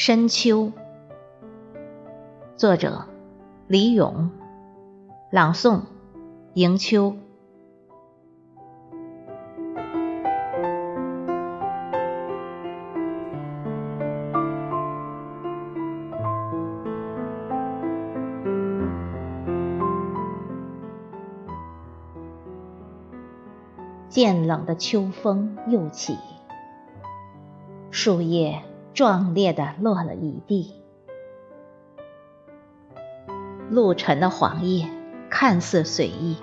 深秋，作者李咏，朗诵迎秋。渐冷的秋风又起，树叶。壮烈的落了一地，露沉的黄叶看似随意，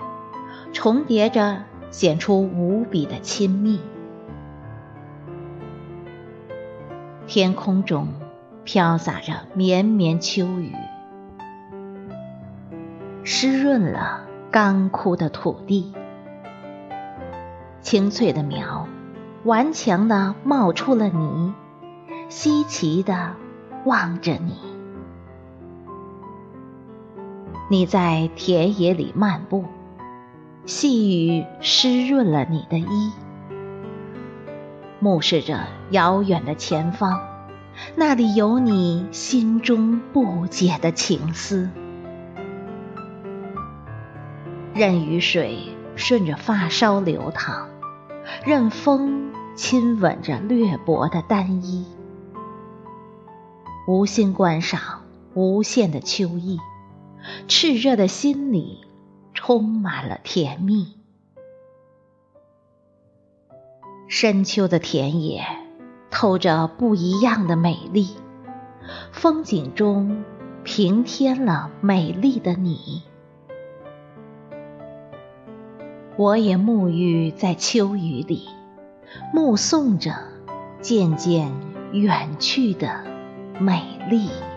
重叠着显出无比的亲密。天空中飘洒着绵绵秋雨，湿润了干枯的土地，青翠的苗顽强地冒出了泥。稀奇的望着你，你在田野里漫步，细雨湿润了你的衣，目视着遥远的前方，那里有你心中不解的情思。任雨水顺着发梢流淌，任风亲吻着略薄的单衣。无心观赏无限的秋意，炽热的心里充满了甜蜜。深秋的田野透着不一样的美丽，风景中平添了美丽的你。我也沐浴在秋雨里，目送着渐渐远去的。美丽。